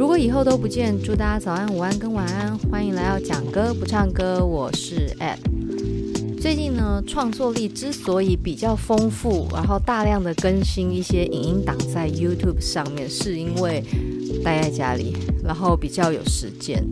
如果以后都不见，祝大家早安、午安跟晚安。欢迎来到讲歌不唱歌，我是 Ed。最近呢，创作力之所以比较丰富，然后大量的更新一些影音档在 YouTube 上面，是因为待在家里，然后比较有时间。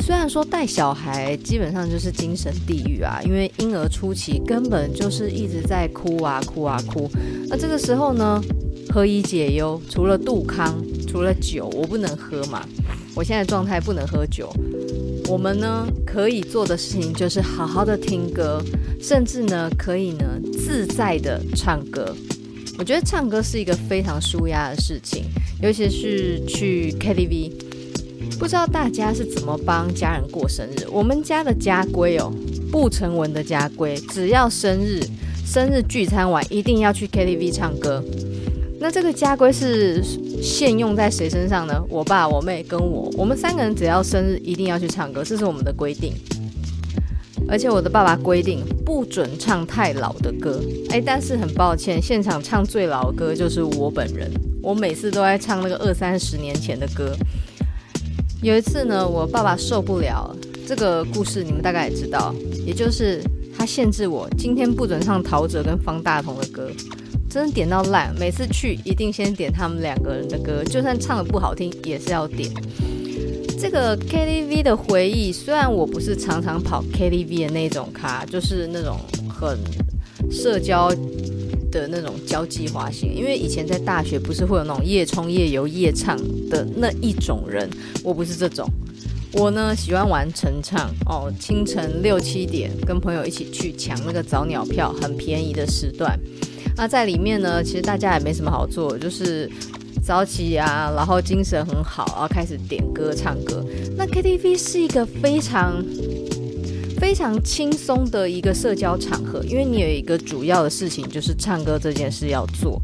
虽然说带小孩基本上就是精神地狱啊，因为婴儿初期根本就是一直在哭啊哭啊哭。那这个时候呢，何以解忧？除了杜康。除了酒，我不能喝嘛。我现在状态不能喝酒。我们呢，可以做的事情就是好好的听歌，甚至呢，可以呢自在的唱歌。我觉得唱歌是一个非常舒压的事情，尤其是去 KTV。不知道大家是怎么帮家人过生日？我们家的家规哦，不成文的家规，只要生日，生日聚餐完一定要去 KTV 唱歌。那这个家规是现用在谁身上呢？我爸、我妹跟我，我们三个人只要生日一定要去唱歌，这是我们的规定。而且我的爸爸规定不准唱太老的歌。哎，但是很抱歉，现场唱最老的歌就是我本人。我每次都在唱那个二三十年前的歌。有一次呢，我爸爸受不了这个故事，你们大概也知道，也就是他限制我今天不准唱陶喆跟方大同的歌。真的点到烂，每次去一定先点他们两个人的歌，就算唱得不好听也是要点。这个 KTV 的回忆，虽然我不是常常跑 KTV 的那种咖，就是那种很社交的那种交际花型，因为以前在大学不是会有那种夜冲夜游夜唱的那一种人，我不是这种。我呢喜欢玩晨唱哦，清晨六七点跟朋友一起去抢那个早鸟票，很便宜的时段。那在里面呢，其实大家也没什么好做，就是早起啊，然后精神很好，然后开始点歌唱歌。那 KTV 是一个非常非常轻松的一个社交场合，因为你有一个主要的事情就是唱歌这件事要做。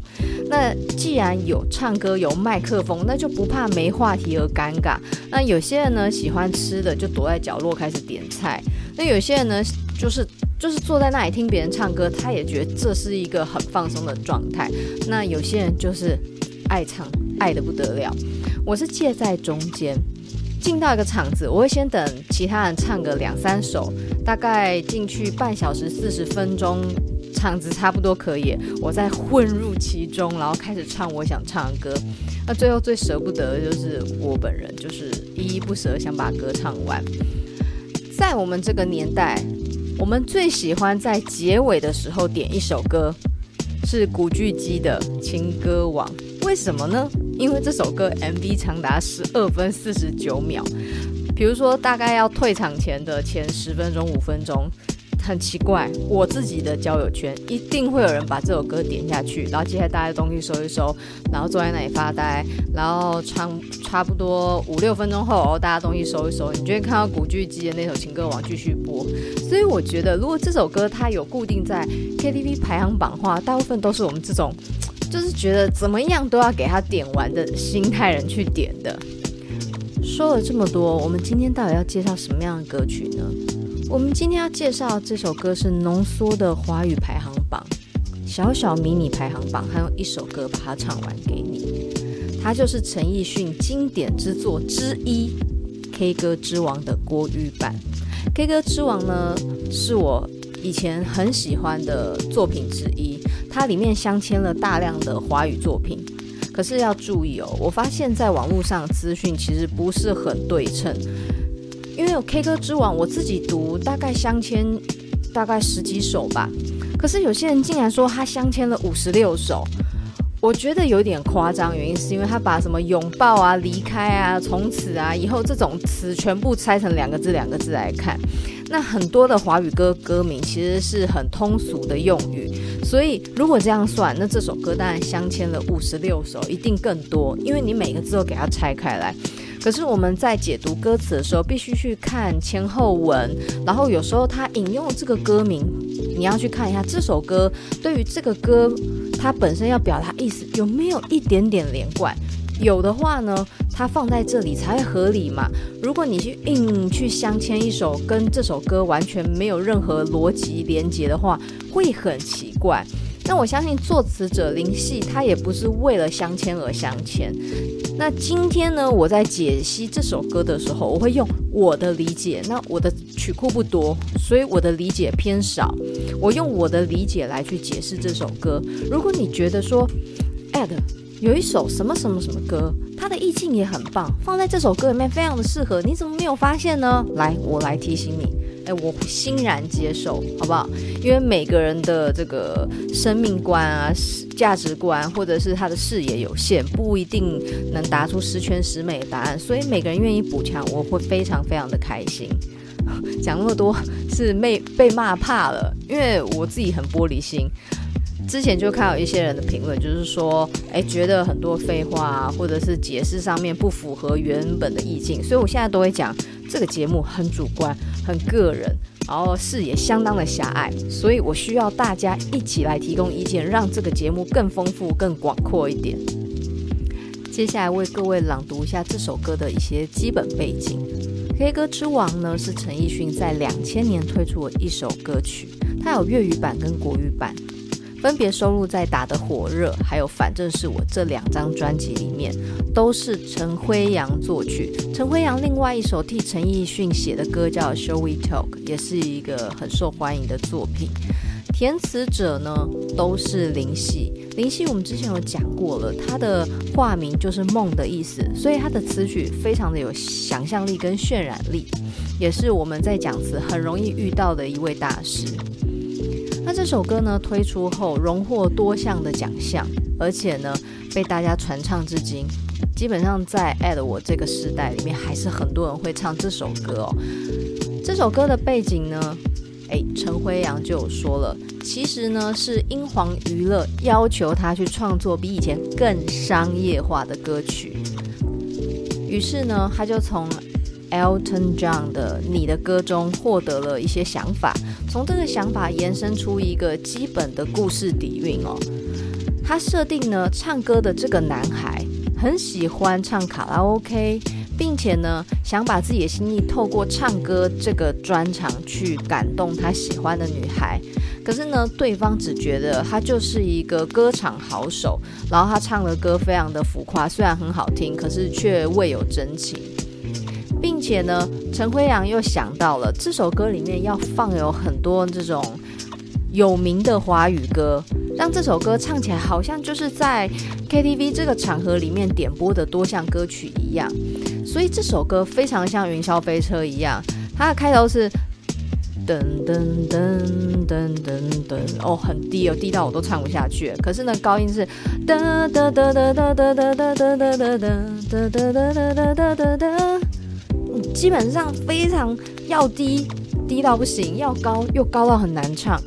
那既然有唱歌有麦克风，那就不怕没话题而尴尬。那有些人呢喜欢吃的，就躲在角落开始点菜。那有些人呢就是。就是坐在那里听别人唱歌，他也觉得这是一个很放松的状态。那有些人就是爱唱，爱得不得了。我是介在中间，进到一个场子，我会先等其他人唱个两三首，大概进去半小时四十分钟，场子差不多可以，我再混入其中，然后开始唱我想唱的歌。那最后最舍不得的就是我本人，就是依依不舍想把歌唱完。在我们这个年代。我们最喜欢在结尾的时候点一首歌，是古巨基的《情歌王》。为什么呢？因为这首歌 MV 长达十二分四十九秒，比如说大概要退场前的前十分钟、五分钟。很奇怪，我自己的交友圈一定会有人把这首歌点下去，然后接下来大家东西收一收，然后坐在那里发呆，然后唱差不多五六分钟后，然后大家东西收一收，你就会看到古巨基的那首《情歌王》继续播。所以我觉得，如果这首歌它有固定在 KTV 排行榜的话，大部分都是我们这种就是觉得怎么样都要给他点完的心态人去点的。说了这么多，我们今天到底要介绍什么样的歌曲呢？我们今天要介绍这首歌是浓缩的华语排行榜，小小迷你排行榜，还有一首歌把它唱完给你。它就是陈奕迅经典之作之一，《K 歌之王》的国语版。《K 歌之王》呢，是我以前很喜欢的作品之一，它里面镶嵌了大量的华语作品。可是要注意哦，我发现在网络上资讯其实不是很对称。因为有 K 歌之王，我自己读大概镶嵌大概十几首吧，可是有些人竟然说他镶嵌了五十六首，我觉得有点夸张。原因是因为他把什么拥抱啊、离开啊、从此啊、以后这种词全部拆成两个字两个字来看，那很多的华语歌歌名其实是很通俗的用语，所以如果这样算，那这首歌当然镶嵌了五十六首，一定更多，因为你每个字都给它拆开来。可是我们在解读歌词的时候，必须去看前后文，然后有时候他引用这个歌名，你要去看一下这首歌对于这个歌它本身要表达意思有没有一点点连贯，有的话呢，它放在这里才会合理嘛。如果你去硬去镶嵌一首跟这首歌完全没有任何逻辑连接的话，会很奇怪。那我相信作词者林夕他也不是为了镶嵌而镶嵌。那今天呢，我在解析这首歌的时候，我会用我的理解。那我的曲库不多，所以我的理解偏少。我用我的理解来去解释这首歌。如果你觉得说，Ed 有一首什么什么什么歌，它的意境也很棒，放在这首歌里面非常的适合，你怎么没有发现呢？来，我来提醒你。哎，我欣然接受，好不好？因为每个人的这个生命观啊、价值观，或者是他的视野有限，不一定能答出十全十美的答案。所以每个人愿意补强，我会非常非常的开心。讲那么多是被被骂怕了，因为我自己很玻璃心。之前就看到一些人的评论，就是说，哎，觉得很多废话，或者是解释上面不符合原本的意境。所以我现在都会讲。这个节目很主观、很个人，然后视野相当的狭隘，所以我需要大家一起来提供意见，让这个节目更丰富、更广阔一点。接下来为各位朗读一下这首歌的一些基本背景。《K 歌之王》呢是陈奕迅在两千年推出的一首歌曲，它有粤语版跟国语版。分别收录在《打得火热》还有《反正是我》这两张专辑里面，都是陈辉阳作曲。陈辉阳另外一首替陈奕迅写的歌叫《Shall We Talk》，也是一个很受欢迎的作品。填词者呢都是林夕，林夕我们之前有讲过了，他的化名就是梦的意思，所以他的词曲非常的有想象力跟渲染力，也是我们在讲词很容易遇到的一位大师。那这首歌呢推出后，荣获多项的奖项，而且呢被大家传唱至今。基本上在 at 我这个时代里面，还是很多人会唱这首歌哦。这首歌的背景呢，哎，陈辉阳就有说了，其实呢是英皇娱乐要求他去创作比以前更商业化的歌曲，于是呢他就从 Elton John 的《你的歌》中获得了一些想法，从这个想法延伸出一个基本的故事底蕴哦。他设定呢，唱歌的这个男孩很喜欢唱卡拉 OK，并且呢，想把自己的心意透过唱歌这个专长去感动他喜欢的女孩。可是呢，对方只觉得他就是一个歌唱好手，然后他唱的歌非常的浮夸，虽然很好听，可是却未有真情。并且呢，陈辉阳又想到了这首歌里面要放有很多这种有名的华语歌，让这首歌唱起来好像就是在 KTV 这个场合里面点播的多项歌曲一样。所以这首歌非常像云霄飞车一样，它的开头是噔噔噔噔噔噔，哦，很低哦，低到我都唱不下去。可是呢，高音是哒哒哒哒哒哒哒哒哒哒哒哒哒哒哒哒哒基本上非常要低，低到不行；要高又高到很难唱。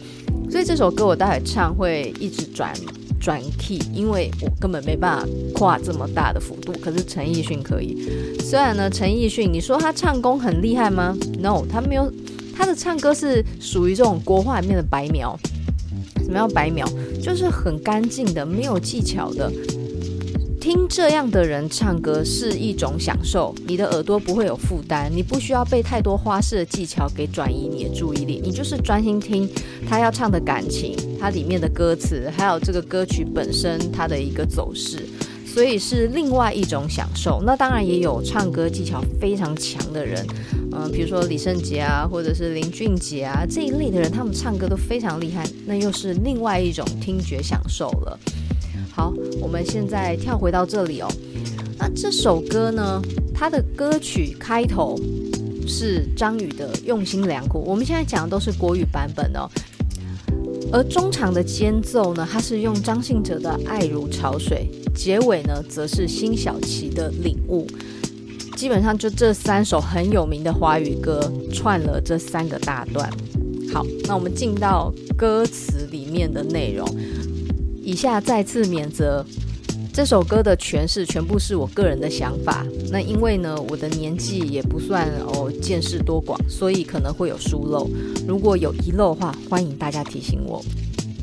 所以这首歌我待会唱会一直转转 key，因为我根本没办法跨这么大的幅度。可是陈奕迅可以。虽然呢，陈奕迅你说他唱功很厉害吗？No，他没有。他的唱歌是属于这种国画里面的白描。什么叫白描？就是很干净的，没有技巧的。听这样的人唱歌是一种享受，你的耳朵不会有负担，你不需要被太多花式的技巧给转移你的注意力，你就是专心听他要唱的感情，他里面的歌词，还有这个歌曲本身它的一个走势，所以是另外一种享受。那当然也有唱歌技巧非常强的人，嗯、比如说李圣杰啊，或者是林俊杰啊这一类的人，他们唱歌都非常厉害，那又是另外一种听觉享受了。好，我们现在跳回到这里哦。那这首歌呢，它的歌曲开头是张宇的《用心良苦》，我们现在讲的都是国语版本哦。而中场的间奏呢，它是用张信哲的《爱如潮水》，结尾呢，则是辛晓琪的《领悟》。基本上就这三首很有名的华语歌串了这三个大段。好，那我们进到歌词里面的内容。以下再次免责，这首歌的诠释全部是我个人的想法。那因为呢，我的年纪也不算哦见识多广，所以可能会有疏漏。如果有遗漏的话，欢迎大家提醒我。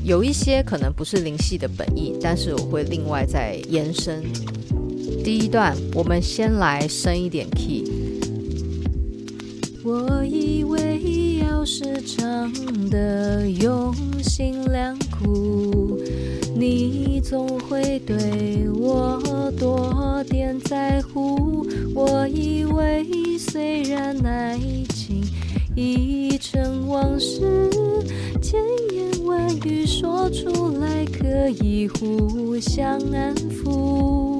有一些可能不是林夕的本意，但是我会另外再延伸。第一段，我们先来升一点 key。我以为要了时常的用心良苦，你总会对我多点在乎。我以为虽然爱情已成往事，千言万语说出来可以互相安抚。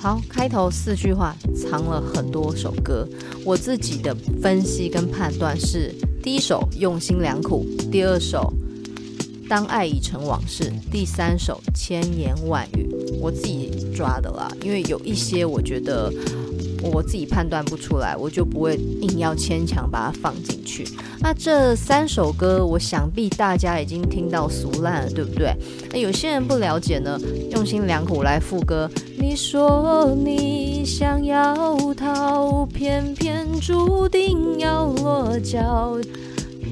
好，开头四句话藏了很多首歌。我自己的分析跟判断是：第一首用心良苦，第二首当爱已成往事，第三首千言万语。我自己抓的啦，因为有一些我觉得。我自己判断不出来，我就不会硬要牵强把它放进去。那这三首歌，我想必大家已经听到俗烂了，对不对？那有些人不了解呢，用心良苦来副歌。你说你想要逃，偏偏注定要落脚。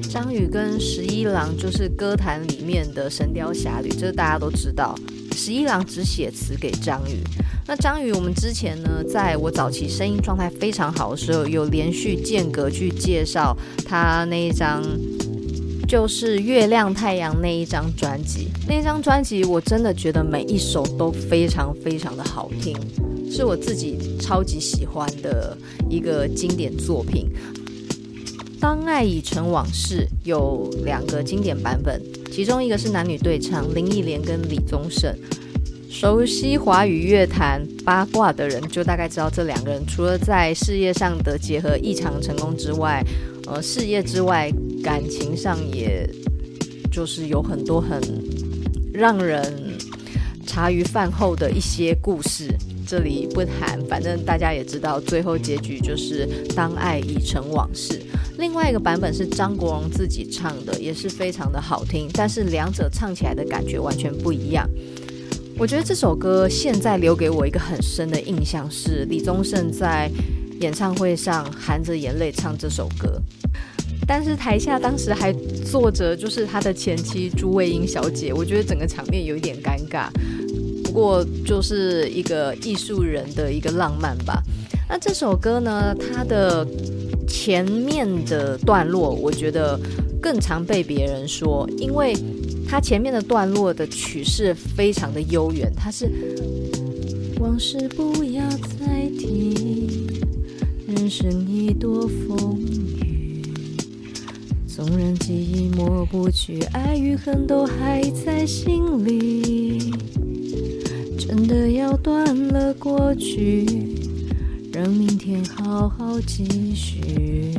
张宇跟十一郎就是歌坛里面的神雕侠侣，这大家都知道。十一郎只写词给张宇。那张宇，我们之前呢，在我早期声音状态非常好的时候，有连续间隔去介绍他那一张，就是《月亮太阳》那一张专辑。那张专辑我真的觉得每一首都非常非常的好听，是我自己超级喜欢的一个经典作品。《当爱已成往事》有两个经典版本，其中一个是男女对唱，林忆莲跟李宗盛。熟悉华语乐坛八卦的人，就大概知道这两个人除了在事业上的结合异常成功之外，呃，事业之外感情上也就是有很多很让人茶余饭后的一些故事。这里不谈，反正大家也知道，最后结局就是当爱已成往事。另外一个版本是张国荣自己唱的，也是非常的好听，但是两者唱起来的感觉完全不一样。我觉得这首歌现在留给我一个很深的印象是李宗盛在演唱会上含着眼泪唱这首歌，但是台下当时还坐着就是他的前妻朱卫英小姐，我觉得整个场面有一点尴尬。不过就是一个艺术人的一个浪漫吧。那这首歌呢，它的前面的段落我觉得更常被别人说，因为。它前面的段落的曲式非常的悠远，它是往事不要再提，人生已多风雨，纵然记忆抹不去，爱与恨都还在心里。真的要断了过去，让明天好好继续。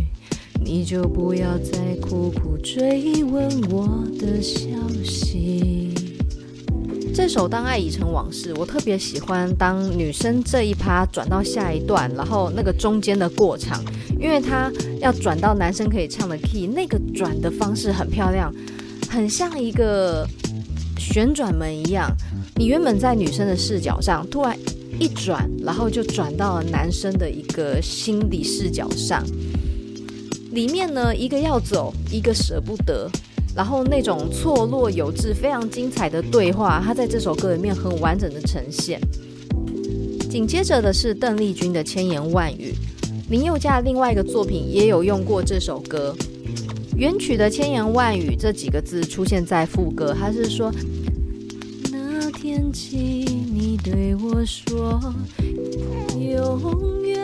你就不要再苦苦追问我的消息。这首《当爱已成往事》，我特别喜欢当女生这一趴转到下一段，然后那个中间的过场，因为它要转到男生可以唱的 key，那个转的方式很漂亮，很像一个旋转门一样。你原本在女生的视角上，突然一转，然后就转到了男生的一个心理视角上。里面呢，一个要走，一个舍不得，然后那种错落有致、非常精彩的对话，它在这首歌里面很完整的呈现。紧接着的是邓丽君的《千言万语》，林宥嘉另外一个作品也有用过这首歌。原曲的“千言万语”这几个字出现在副歌，他是说：那天起，你对我说，永远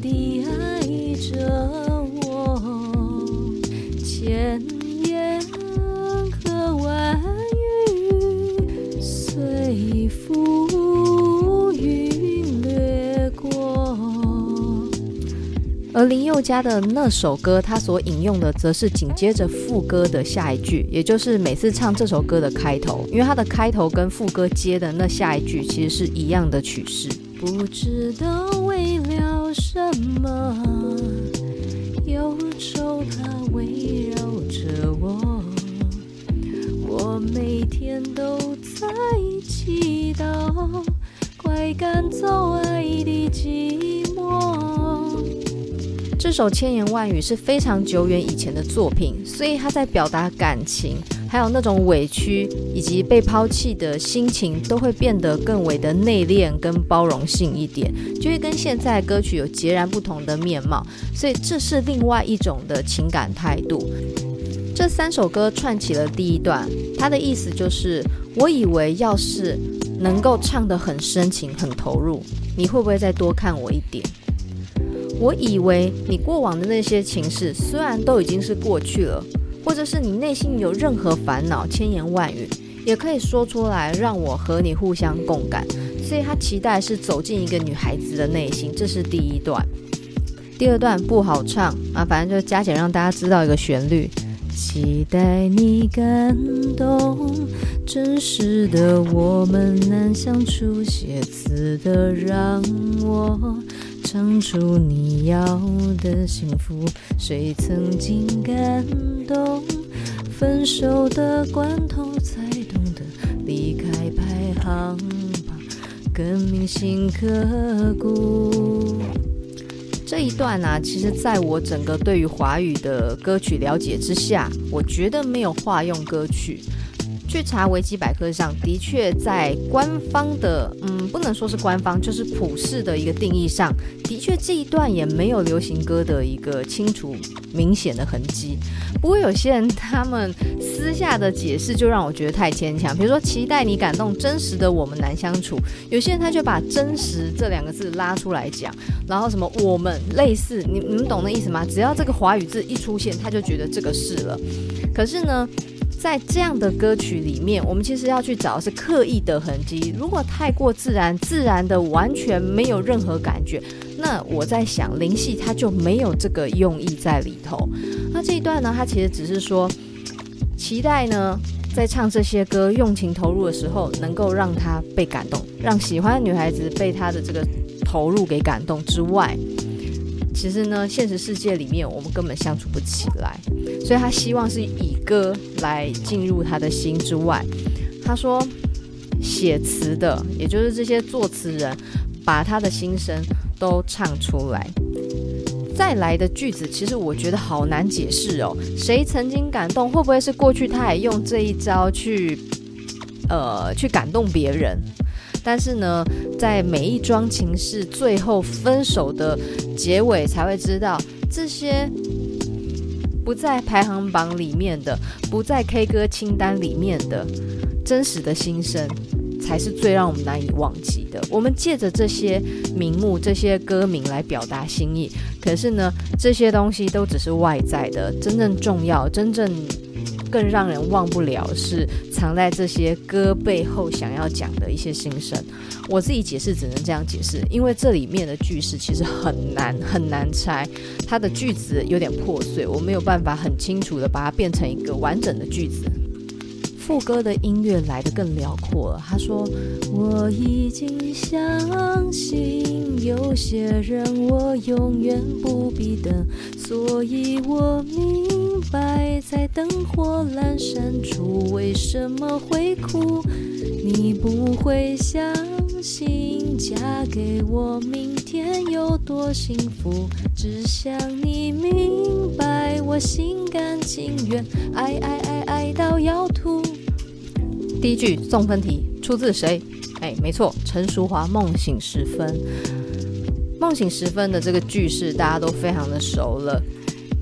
的爱着我。千而林宥嘉的那首歌，他所引用的则是紧接着副歌的下一句，也就是每次唱这首歌的开头，因为它的开头跟副歌接的那下一句其实是一样的曲式。不知道为了什么，忧愁它围绕着我，我每天都在祈祷，快赶走爱的寂寞。这首千言万语是非常久远以前的作品，所以他在表达感情，还有那种委屈以及被抛弃的心情，都会变得更为的内敛跟包容性一点，就会跟现在歌曲有截然不同的面貌。所以这是另外一种的情感态度。这三首歌串起了第一段，它的意思就是：我以为要是能够唱得很深情、很投入，你会不会再多看我一点？我以为你过往的那些情事，虽然都已经是过去了，或者是你内心有任何烦恼、千言万语，也可以说出来，让我和你互相共感。所以他期待是走进一个女孩子的内心，这是第一段。第二段不好唱啊，反正就加减让大家知道一个旋律。期待你感动，真实的我们难相处，写词的让我唱出你要的幸福。谁曾经感动，分手的关头才懂得离开排行榜，更铭心刻骨。这一段呢、啊，其实在我整个对于华语的歌曲了解之下，我觉得没有化用歌曲。去查维基百科上的确在官方的，嗯，不能说是官方，就是普世的一个定义上，的确这一段也没有流行歌的一个清楚明显的痕迹。不过有些人他们私下的解释就让我觉得太牵强，比如说期待你感动，真实的我们难相处。有些人他就把真实这两个字拉出来讲，然后什么我们类似，你你们懂那意思吗？只要这个华语字一出现，他就觉得这个是了。可是呢？在这样的歌曲里面，我们其实要去找的是刻意的痕迹。如果太过自然，自然的完全没有任何感觉，那我在想，林夕他就没有这个用意在里头。那这一段呢，他其实只是说，期待呢，在唱这些歌用情投入的时候，能够让他被感动，让喜欢的女孩子被他的这个投入给感动之外。其实呢，现实世界里面我们根本相处不起来，所以他希望是以歌来进入他的心之外。他说，写词的，也就是这些作词人，把他的心声都唱出来。再来的句子，其实我觉得好难解释哦。谁曾经感动？会不会是过去他也用这一招去，呃，去感动别人？但是呢，在每一桩情事最后分手的结尾，才会知道这些不在排行榜里面的，不在 K 歌清单里面的真实的心声，才是最让我们难以忘记的。我们借着这些名目、这些歌名来表达心意，可是呢，这些东西都只是外在的，真正重要、真正。更让人忘不了是藏在这些歌背后想要讲的一些心声。我自己解释只能这样解释，因为这里面的句式其实很难很难拆，它的句子有点破碎，我没有办法很清楚的把它变成一个完整的句子。副歌的音乐来得更辽阔。他说：“我已经相信有些人我永远不必等，所以我明白在灯火阑珊处为什么会哭。你不会相信嫁给我明天有多幸福，只想你明白我心甘情愿爱爱爱爱到要吐。”第一句送分题出自谁？哎，没错，陈淑华《梦醒时分》。梦醒时分的这个句式大家都非常的熟了。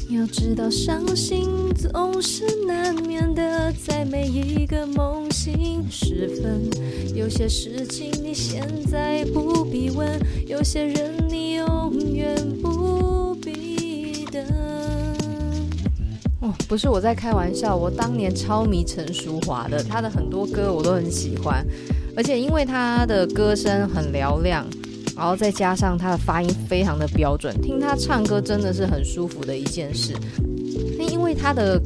要知道伤心总是难免的，在每一个梦醒时分，有些事情你现在不必问，有些人你永远不不是我在开玩笑，我当年超迷陈淑华的，她的很多歌我都很喜欢，而且因为她的歌声很嘹亮，然后再加上她的发音非常的标准，听她唱歌真的是很舒服的一件事。那因为她的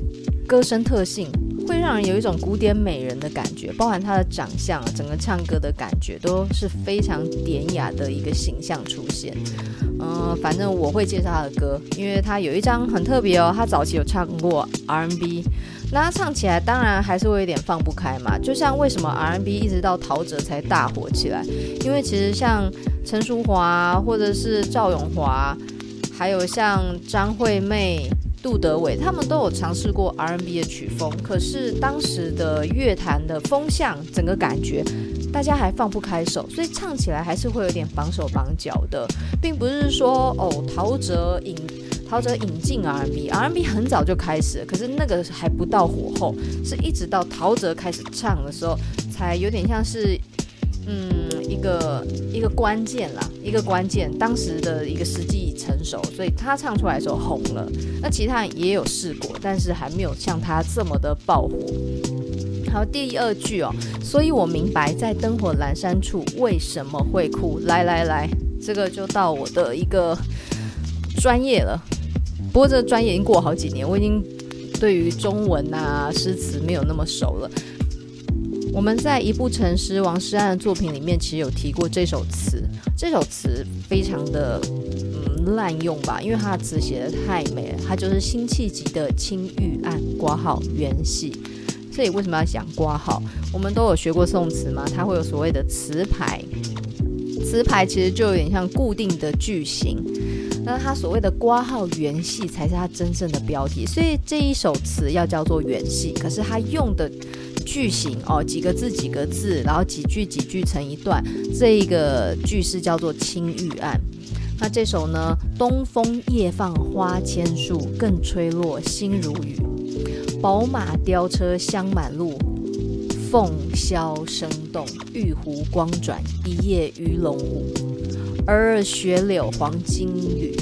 歌声特性。会让人有一种古典美人的感觉，包含她的长相，整个唱歌的感觉都是非常典雅的一个形象出现。嗯、反正我会介绍她的歌，因为她有一张很特别哦，她早期有唱过 R&B，那她唱起来当然还是会有点放不开嘛。就像为什么 R&B 一直到陶喆才大火起来，因为其实像陈淑华或者是赵咏华，还有像张惠妹。杜德伟，他们都有尝试过 R&B 的曲风，可是当时的乐坛的风向，整个感觉大家还放不开手，所以唱起来还是会有点绑手绑脚的，并不是说哦，陶喆引陶喆引进 R&B，R&B 很早就开始，可是那个还不到火候，是一直到陶喆开始唱的时候，才有点像是。嗯，一个一个关键啦，一个关键，当时的一个时机成熟，所以他唱出来的时候红了。那其他人也有试过，但是还没有像他这么的爆火。好，第二句哦，所以我明白在灯火阑珊处为什么会哭。来来来，这个就到我的一个专业了。不过这个专业已经过好几年，我已经对于中文啊诗词没有那么熟了。我们在一部成诗王诗安的作品里面，其实有提过这首词。这首词非常的滥用吧，因为它的词写的太美了。它就是辛弃疾的《青玉案》括号元夕。这里为什么要讲括号？我们都有学过宋词嘛，它会有所谓的词牌。词牌其实就有点像固定的句型，那它所谓的括号元夕才是它真正的标题。所以这一首词要叫做元夕，可是它用的。句型哦，几个字几个字，然后几句几句成一段，这一个句式叫做《青玉案》。那这首呢，东风夜放花千树，更吹落星如雨。宝马雕车香满路，凤箫声动，玉壶光转，一夜鱼龙舞。尔尔雪柳黄金缕，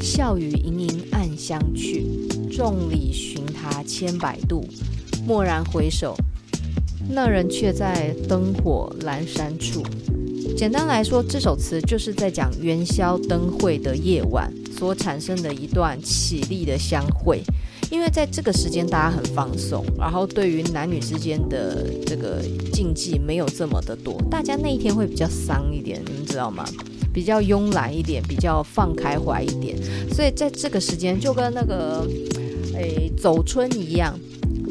笑语盈盈暗香去。众里寻他千百度，蓦然回首。那人却在灯火阑珊处。简单来说，这首词就是在讲元宵灯会的夜晚所产生的一段凄丽的相会。因为在这个时间，大家很放松，然后对于男女之间的这个禁忌没有这么的多，大家那一天会比较丧一点，你们知道吗？比较慵懒一点，比较放开怀一点。所以在这个时间，就跟那个诶走春一样。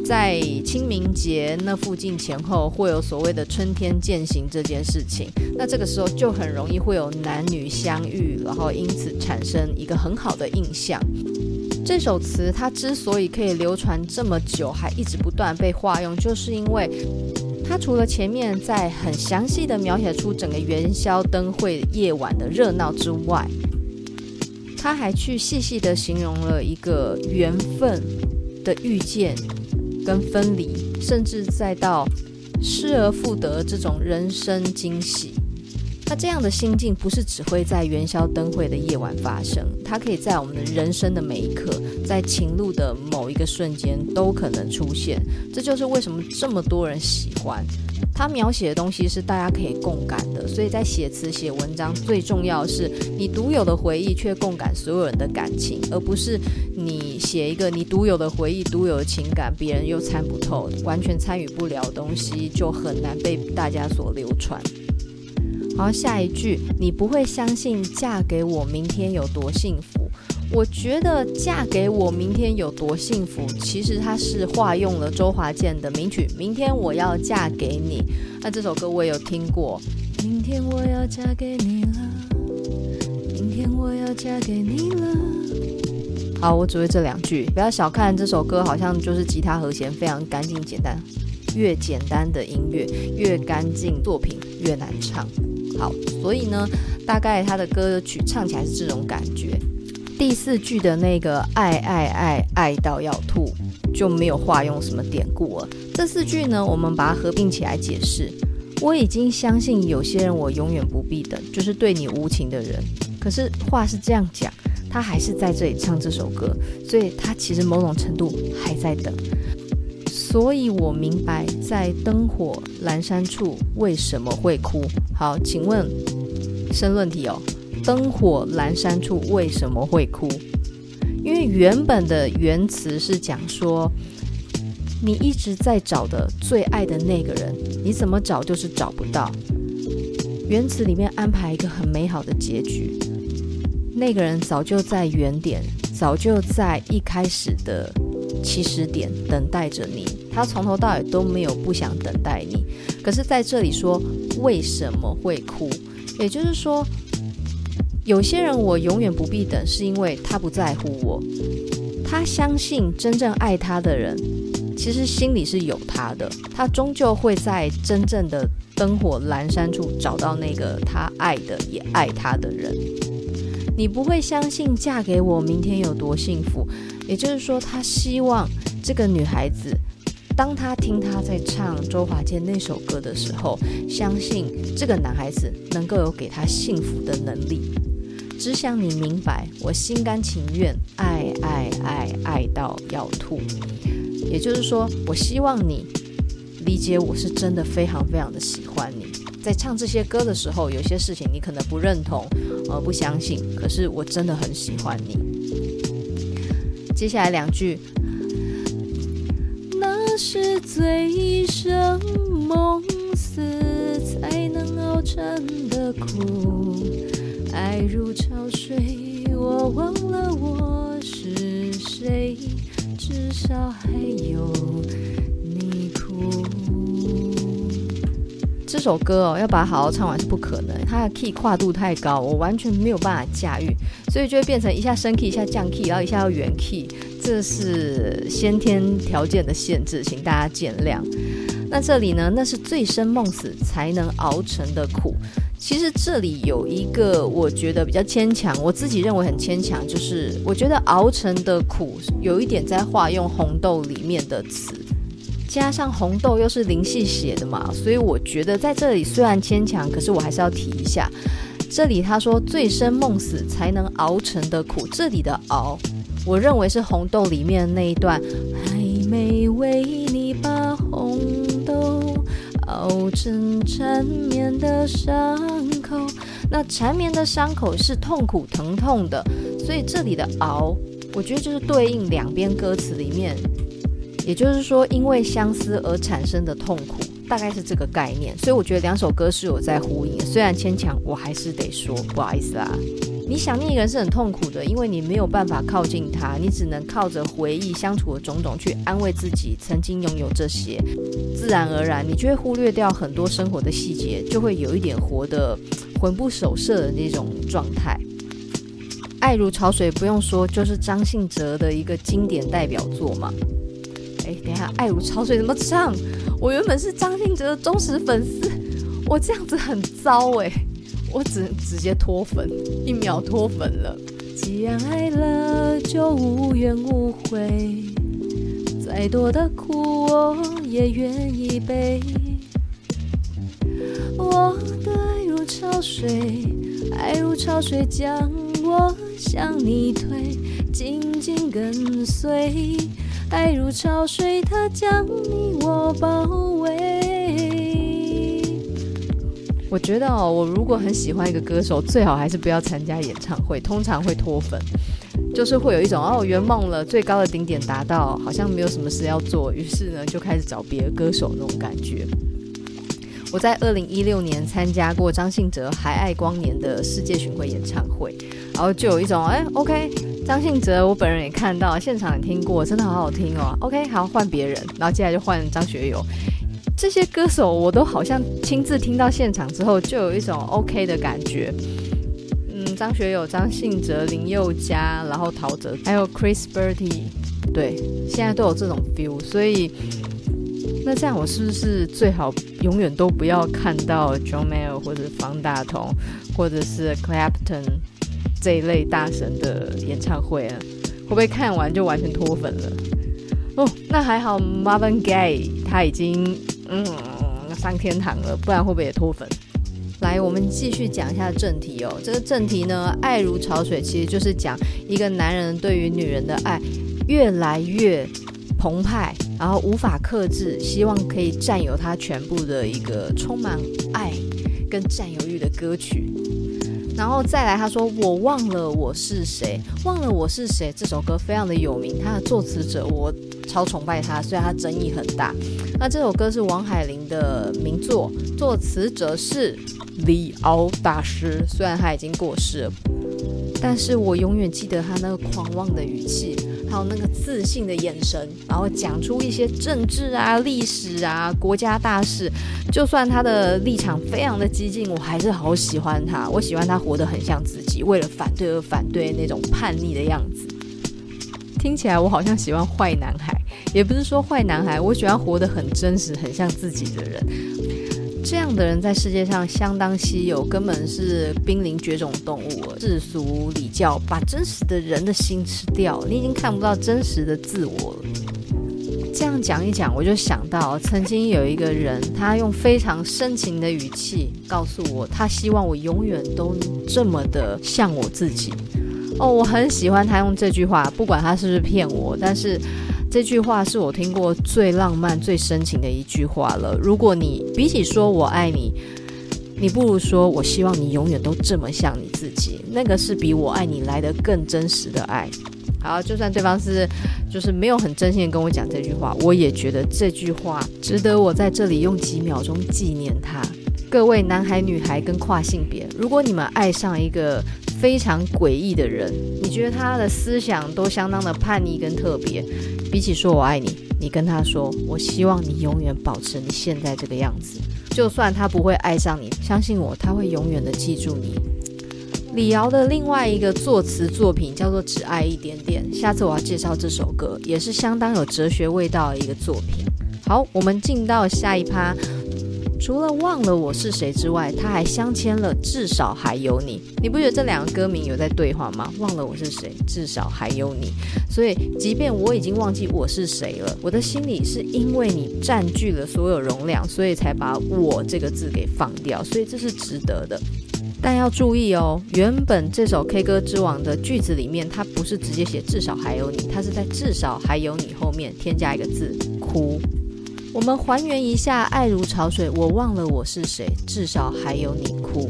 在清明节那附近前后会有所谓的春天践行这件事情，那这个时候就很容易会有男女相遇，然后因此产生一个很好的印象。这首词它之所以可以流传这么久，还一直不断被化用，就是因为它除了前面在很详细的描写出整个元宵灯会夜晚的热闹之外，它还去细细的形容了一个缘分的遇见。跟分离，甚至再到失而复得这种人生惊喜，那这样的心境不是只会在元宵灯会的夜晚发生，它可以在我们的人生的每一刻，在情路的某一个瞬间都可能出现。这就是为什么这么多人喜欢。他描写的东西是大家可以共感的，所以在写词写文章，最重要的是你独有的回忆却共感所有人的感情，而不是你写一个你独有的回忆、独有的情感，别人又参不透，完全参与不了东西，就很难被大家所流传。好，下一句，你不会相信嫁给我明天有多幸福。我觉得嫁给我明天有多幸福，其实它是化用了周华健的名曲《明天我要嫁给你》。那这首歌我也有听过。明天我要嫁给你了，明天我要嫁给你了。好，我只会这两句，不要小看这首歌，好像就是吉他和弦非常干净简单。越简单的音乐越干净，作品越难唱。好，所以呢，大概他的歌曲唱起来是这种感觉。第四句的那个爱爱爱爱到要吐，就没有化用什么典故了。这四句呢，我们把它合并起来解释。我已经相信有些人我永远不必等，就是对你无情的人。可是话是这样讲，他还是在这里唱这首歌，所以他其实某种程度还在等。所以我明白，在灯火阑珊处为什么会哭。好，请问申论题哦。灯火阑珊处为什么会哭？因为原本的原词是讲说，你一直在找的最爱的那个人，你怎么找就是找不到。原词里面安排一个很美好的结局，那个人早就在原点，早就在一开始的起始点等待着你，他从头到尾都没有不想等待你。可是在这里说为什么会哭，也就是说。有些人我永远不必等，是因为他不在乎我，他相信真正爱他的人，其实心里是有他的，他终究会在真正的灯火阑珊处找到那个他爱的也爱他的人。你不会相信嫁给我明天有多幸福，也就是说，他希望这个女孩子，当他听他在唱周华健那首歌的时候，相信这个男孩子能够有给他幸福的能力。只想你明白，我心甘情愿爱爱爱爱到要吐。也就是说，我希望你理解我是真的非常非常的喜欢。在唱这些歌的时候，有些事情你可能不认同，呃，不相信，可是我真的很喜欢你。接下来两句，那是醉生梦死才能熬成的苦，爱如潮水，我忘了我是谁，至少还有。这首歌哦，要把它好好唱完是不可能，它的 key 跨度太高，我完全没有办法驾驭，所以就会变成一下升 key，一下降 key，然后一下要原 key，这是先天条件的限制，请大家见谅。那这里呢，那是醉生梦死才能熬成的苦。其实这里有一个我觉得比较牵强，我自己认为很牵强，就是我觉得熬成的苦有一点在化用红豆里面的词。加上红豆又是林夕写的嘛，所以我觉得在这里虽然牵强，可是我还是要提一下。这里他说“醉生梦死才能熬成的苦”，这里的“熬”，我认为是红豆里面那一段，还没为你把红豆熬成缠绵的伤口。那缠绵的伤口是痛苦疼痛的，所以这里的“熬”，我觉得就是对应两边歌词里面。也就是说，因为相思而产生的痛苦，大概是这个概念。所以我觉得两首歌是有在呼应。虽然牵强，我还是得说不好意思啦。你想念一个人是很痛苦的，因为你没有办法靠近他，你只能靠着回忆相处的种种去安慰自己，曾经拥有这些。自然而然，你就会忽略掉很多生活的细节，就会有一点活得魂不守舍的那种状态。爱如潮水，不用说，就是张信哲的一个经典代表作嘛。爱如潮水怎么唱？我原本是张信哲的忠实粉丝，我这样子很糟哎，我只能直接脱粉，一秒脱粉了。既然爱了，就无怨无悔，再多的苦我也愿意背。我的爱如潮水，爱如潮水将我向你推，紧紧跟随。爱如潮水，它将你我包围。我觉得哦，我如果很喜欢一个歌手，最好还是不要参加演唱会，通常会脱粉，就是会有一种哦，圆梦了，最高的顶点达到，好像没有什么事要做，于是呢就开始找别的歌手那种感觉。我在二零一六年参加过张信哲《还爱光年》的世界巡回演唱会，然后就有一种哎，OK。张信哲，我本人也看到，现场也听过，真的好好听哦。OK，好，换别人，然后接下来就换张学友。这些歌手我都好像亲自听到现场之后，就有一种 OK 的感觉。嗯，张学友、张信哲、林宥嘉，然后陶喆，还有 Chris Berti，对，现在都有这种 feel。所以，那这样我是不是最好永远都不要看到 John Mayer 或者方大同，或者是 Clapton？这一类大神的演唱会啊，会不会看完就完全脱粉了？哦，那还好，Marvin Gaye 他已经嗯上天堂了，不然会不会也脱粉？来，我们继续讲一下正题哦。这个正题呢，爱如潮水，其实就是讲一个男人对于女人的爱越来越澎湃，然后无法克制，希望可以占有他全部的一个充满爱跟占有欲的歌曲。然后再来，他说：“我忘了我是谁，忘了我是谁。”这首歌非常的有名，他的作词者我超崇拜他，虽然他争议很大。那这首歌是王海玲的名作，作词者是李敖大师，虽然他已经过世了，但是我永远记得他那个狂妄的语气。还有那个自信的眼神，然后讲出一些政治啊、历史啊、国家大事，就算他的立场非常的激进，我还是好喜欢他。我喜欢他活得很像自己，为了反对而反对那种叛逆的样子。听起来我好像喜欢坏男孩，也不是说坏男孩，我喜欢活得很真实、很像自己的人。这样的人在世界上相当稀有，根本是濒临绝种动物。世俗礼教把真实的人的心吃掉，你已经看不到真实的自我了。这样讲一讲，我就想到曾经有一个人，他用非常深情的语气告诉我，他希望我永远都这么的像我自己。哦，我很喜欢他用这句话，不管他是不是骗我，但是。这句话是我听过最浪漫、最深情的一句话了。如果你比起说我爱你，你不如说我希望你永远都这么像你自己，那个是比我爱你来得更真实的爱。好，就算对方是就是没有很真心的跟我讲这句话，我也觉得这句话值得我在这里用几秒钟纪念他。各位男孩、女孩跟跨性别，如果你们爱上一个非常诡异的人，你觉得他的思想都相当的叛逆跟特别。比起说我爱你，你跟他说我希望你永远保持你现在这个样子，就算他不会爱上你，相信我，他会永远的记住你。李瑶的另外一个作词作品叫做《只爱一点点》，下次我要介绍这首歌，也是相当有哲学味道的一个作品。好，我们进到下一趴。除了忘了我是谁之外，他还镶嵌了至少还有你。你不觉得这两个歌名有在对话吗？忘了我是谁，至少还有你。所以，即便我已经忘记我是谁了，我的心里是因为你占据了所有容量，所以才把我这个字给放掉。所以这是值得的。但要注意哦，原本这首 K 歌之王的句子里面，它不是直接写至少还有你，它是在至少还有你后面添加一个字哭。我们还原一下，爱如潮水，我忘了我是谁，至少还有你哭。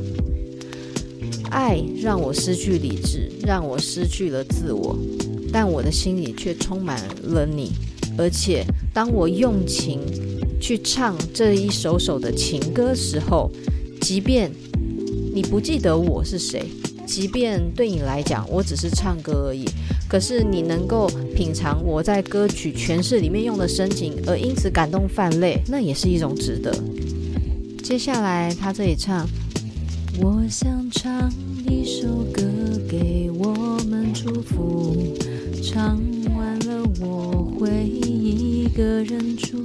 爱让我失去理智，让我失去了自我，但我的心里却充满了你。而且，当我用情去唱这一首首的情歌时候，即便你不记得我是谁，即便对你来讲我只是唱歌而已。可是你能够品尝我在歌曲诠释里面用的深情，而因此感动泛泪，那也是一种值得。接下来他这里唱：我想唱一首歌给我们祝福，唱完了我会一个人住，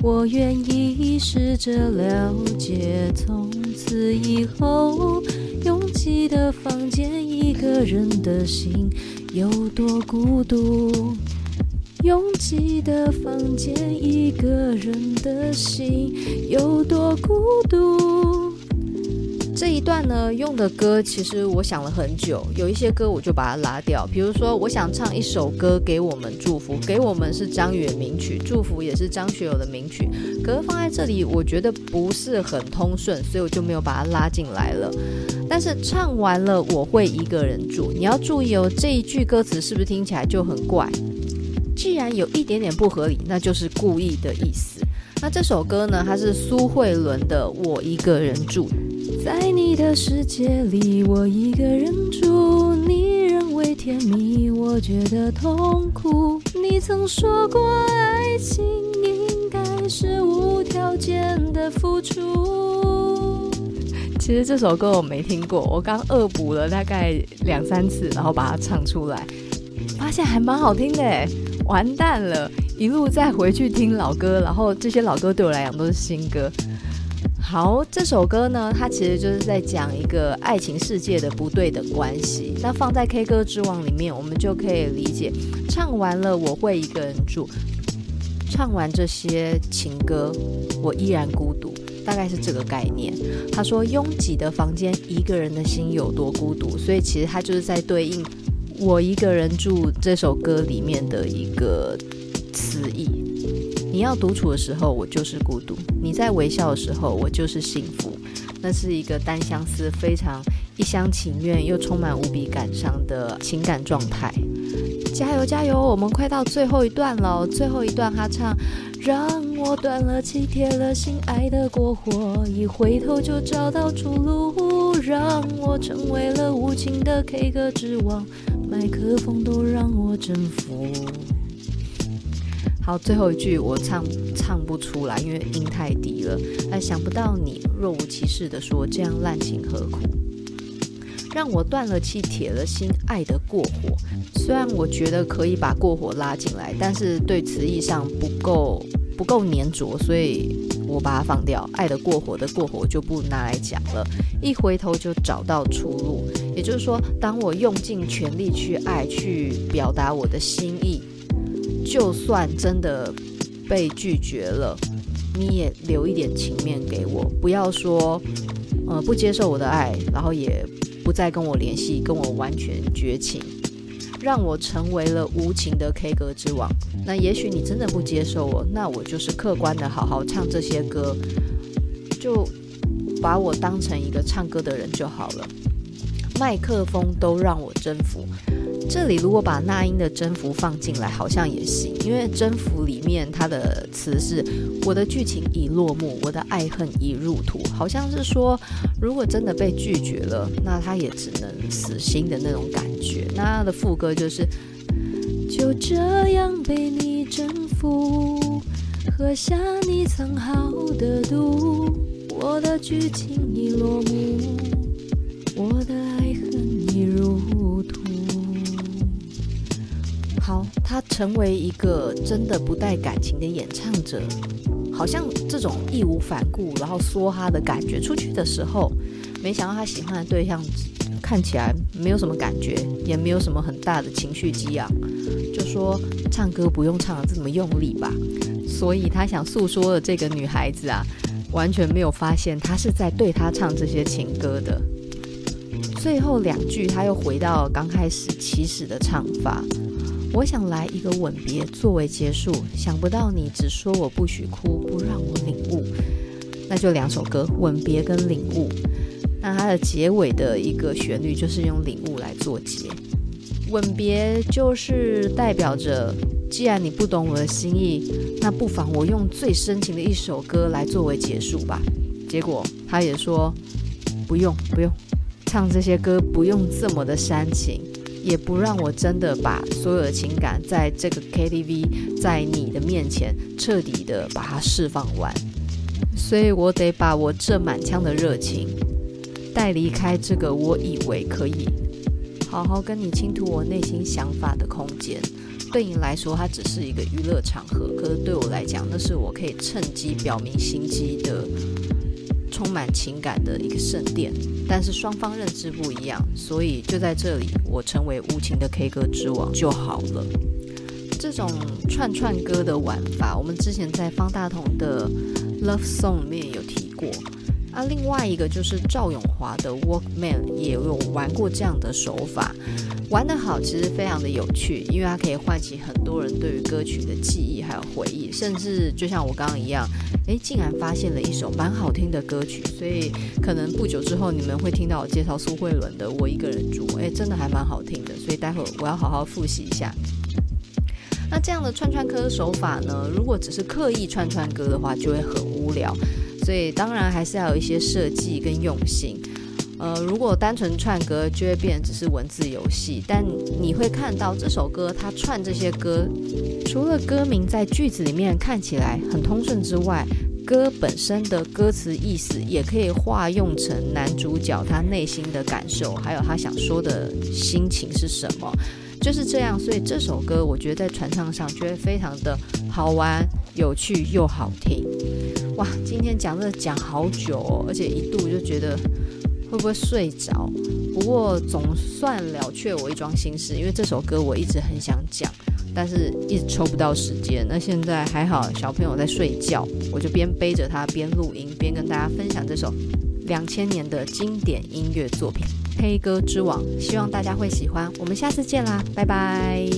我愿意试着了解，从此以后拥挤的房间，一个人的心。有多孤独？拥挤的房间，一个人的心有多孤独？这一段呢，用的歌其实我想了很久，有一些歌我就把它拉掉。比如说，我想唱一首歌给我们祝福，给我们是张宇的名曲，祝福也是张学友的名曲，可是放在这里我觉得不是很通顺，所以我就没有把它拉进来了。但是唱完了，我会一个人住。你要注意哦，这一句歌词是不是听起来就很怪？既然有一点点不合理，那就是故意的意思。那这首歌呢，它是苏慧伦的《我一个人住》。在你的世界里，我一个人住，你认为甜蜜，我觉得痛苦。你曾说过，爱情应该是无条件的付出。其实这首歌我没听过，我刚恶补了大概两三次，然后把它唱出来，发现还蛮好听的，完蛋了，一路再回去听老歌，然后这些老歌对我来讲都是新歌。好，这首歌呢，它其实就是在讲一个爱情世界的不对的关系。那放在 K 歌之王里面，我们就可以理解，唱完了我会一个人住，唱完这些情歌，我依然孤独。大概是这个概念。他说：“拥挤的房间，一个人的心有多孤独。”所以其实他就是在对应“我一个人住”这首歌里面的一个词义。你要独处的时候，我就是孤独；你在微笑的时候，我就是幸福。那是一个单相思、非常一厢情愿又充满无比感伤的情感状态。加油，加油！我们快到最后一段了。最后一段，他唱。让我断了气，铁了心，爱的过火，一回头就找到出路。让我成为了无情的 K 歌之王，麦克风都让我征服。好，最后一句我唱唱不出来，因为音太低了。哎，想不到你若无其事地说，这样滥情何苦？让我断了气、铁了心爱得过火。虽然我觉得可以把过火拉进来，但是对词义上不够不够粘着，所以我把它放掉。爱得过火的过火就不拿来讲了。一回头就找到出路，也就是说，当我用尽全力去爱、去表达我的心意，就算真的被拒绝了，你也留一点情面给我，不要说。呃，不接受我的爱，然后也不再跟我联系，跟我完全绝情，让我成为了无情的 K 歌之王。那也许你真的不接受我，那我就是客观的好好唱这些歌，就把我当成一个唱歌的人就好了。麦克风都让我征服。这里如果把那英的征服放进来，好像也行，因为征服里面它的词是“我的剧情已落幕，我的爱恨已入土”，好像是说，如果真的被拒绝了，那他也只能死心的那种感觉。那他的副歌就是“就这样被你征服，喝下你藏好的毒，我的剧情已落幕，他成为一个真的不带感情的演唱者，好像这种义无反顾，然后说哈的感觉出去的时候，没想到他喜欢的对象看起来没有什么感觉，也没有什么很大的情绪激昂，就说唱歌不用唱得这么用力吧。所以他想诉说的这个女孩子啊，完全没有发现他是在对他唱这些情歌的。最后两句他又回到刚开始起始的唱法。我想来一个吻别作为结束，想不到你只说我不许哭，不让我领悟，那就两首歌，吻别跟领悟。那它的结尾的一个旋律就是用领悟来做结。吻别就是代表着，既然你不懂我的心意，那不妨我用最深情的一首歌来作为结束吧。结果他也说不用不用，唱这些歌不用这么的煽情。也不让我真的把所有的情感在这个 KTV，在你的面前彻底的把它释放完，所以我得把我这满腔的热情带离开这个我以为可以好好跟你倾吐我内心想法的空间。对你来说，它只是一个娱乐场合，可是对我来讲，那是我可以趁机表明心机的。充满情感的一个圣殿，但是双方认知不一样，所以就在这里，我成为无情的 K 歌之王就好了。这种串串歌的玩法，我们之前在方大同的 Love Song 里面有提过。啊，另外一个就是赵永华的 Walkman 也有玩过这样的手法，玩得好，其实非常的有趣，因为它可以唤起很多人对于歌曲的记忆还有回忆，甚至就像我刚刚一样，诶，竟然发现了一首蛮好听的歌曲，所以可能不久之后你们会听到我介绍苏慧伦的《我一个人住》，诶，真的还蛮好听的，所以待会我要好好复习一下。那这样的串串歌手法呢，如果只是刻意串串歌的话，就会很无聊。所以当然还是要有一些设计跟用心，呃，如果单纯串歌，就会变只是文字游戏。但你会看到这首歌，它串这些歌，除了歌名在句子里面看起来很通顺之外，歌本身的歌词意思也可以化用成男主角他内心的感受，还有他想说的心情是什么，就是这样。所以这首歌我觉得在传唱上就会非常的好玩、有趣又好听。哇，今天讲这讲好久哦，而且一度就觉得会不会睡着？不过总算了却我一桩心事，因为这首歌我一直很想讲，但是一直抽不到时间。那现在还好，小朋友在睡觉，我就边背着他边录音，边跟大家分享这首两千年的经典音乐作品《K 歌之王》，希望大家会喜欢。我们下次见啦，拜拜。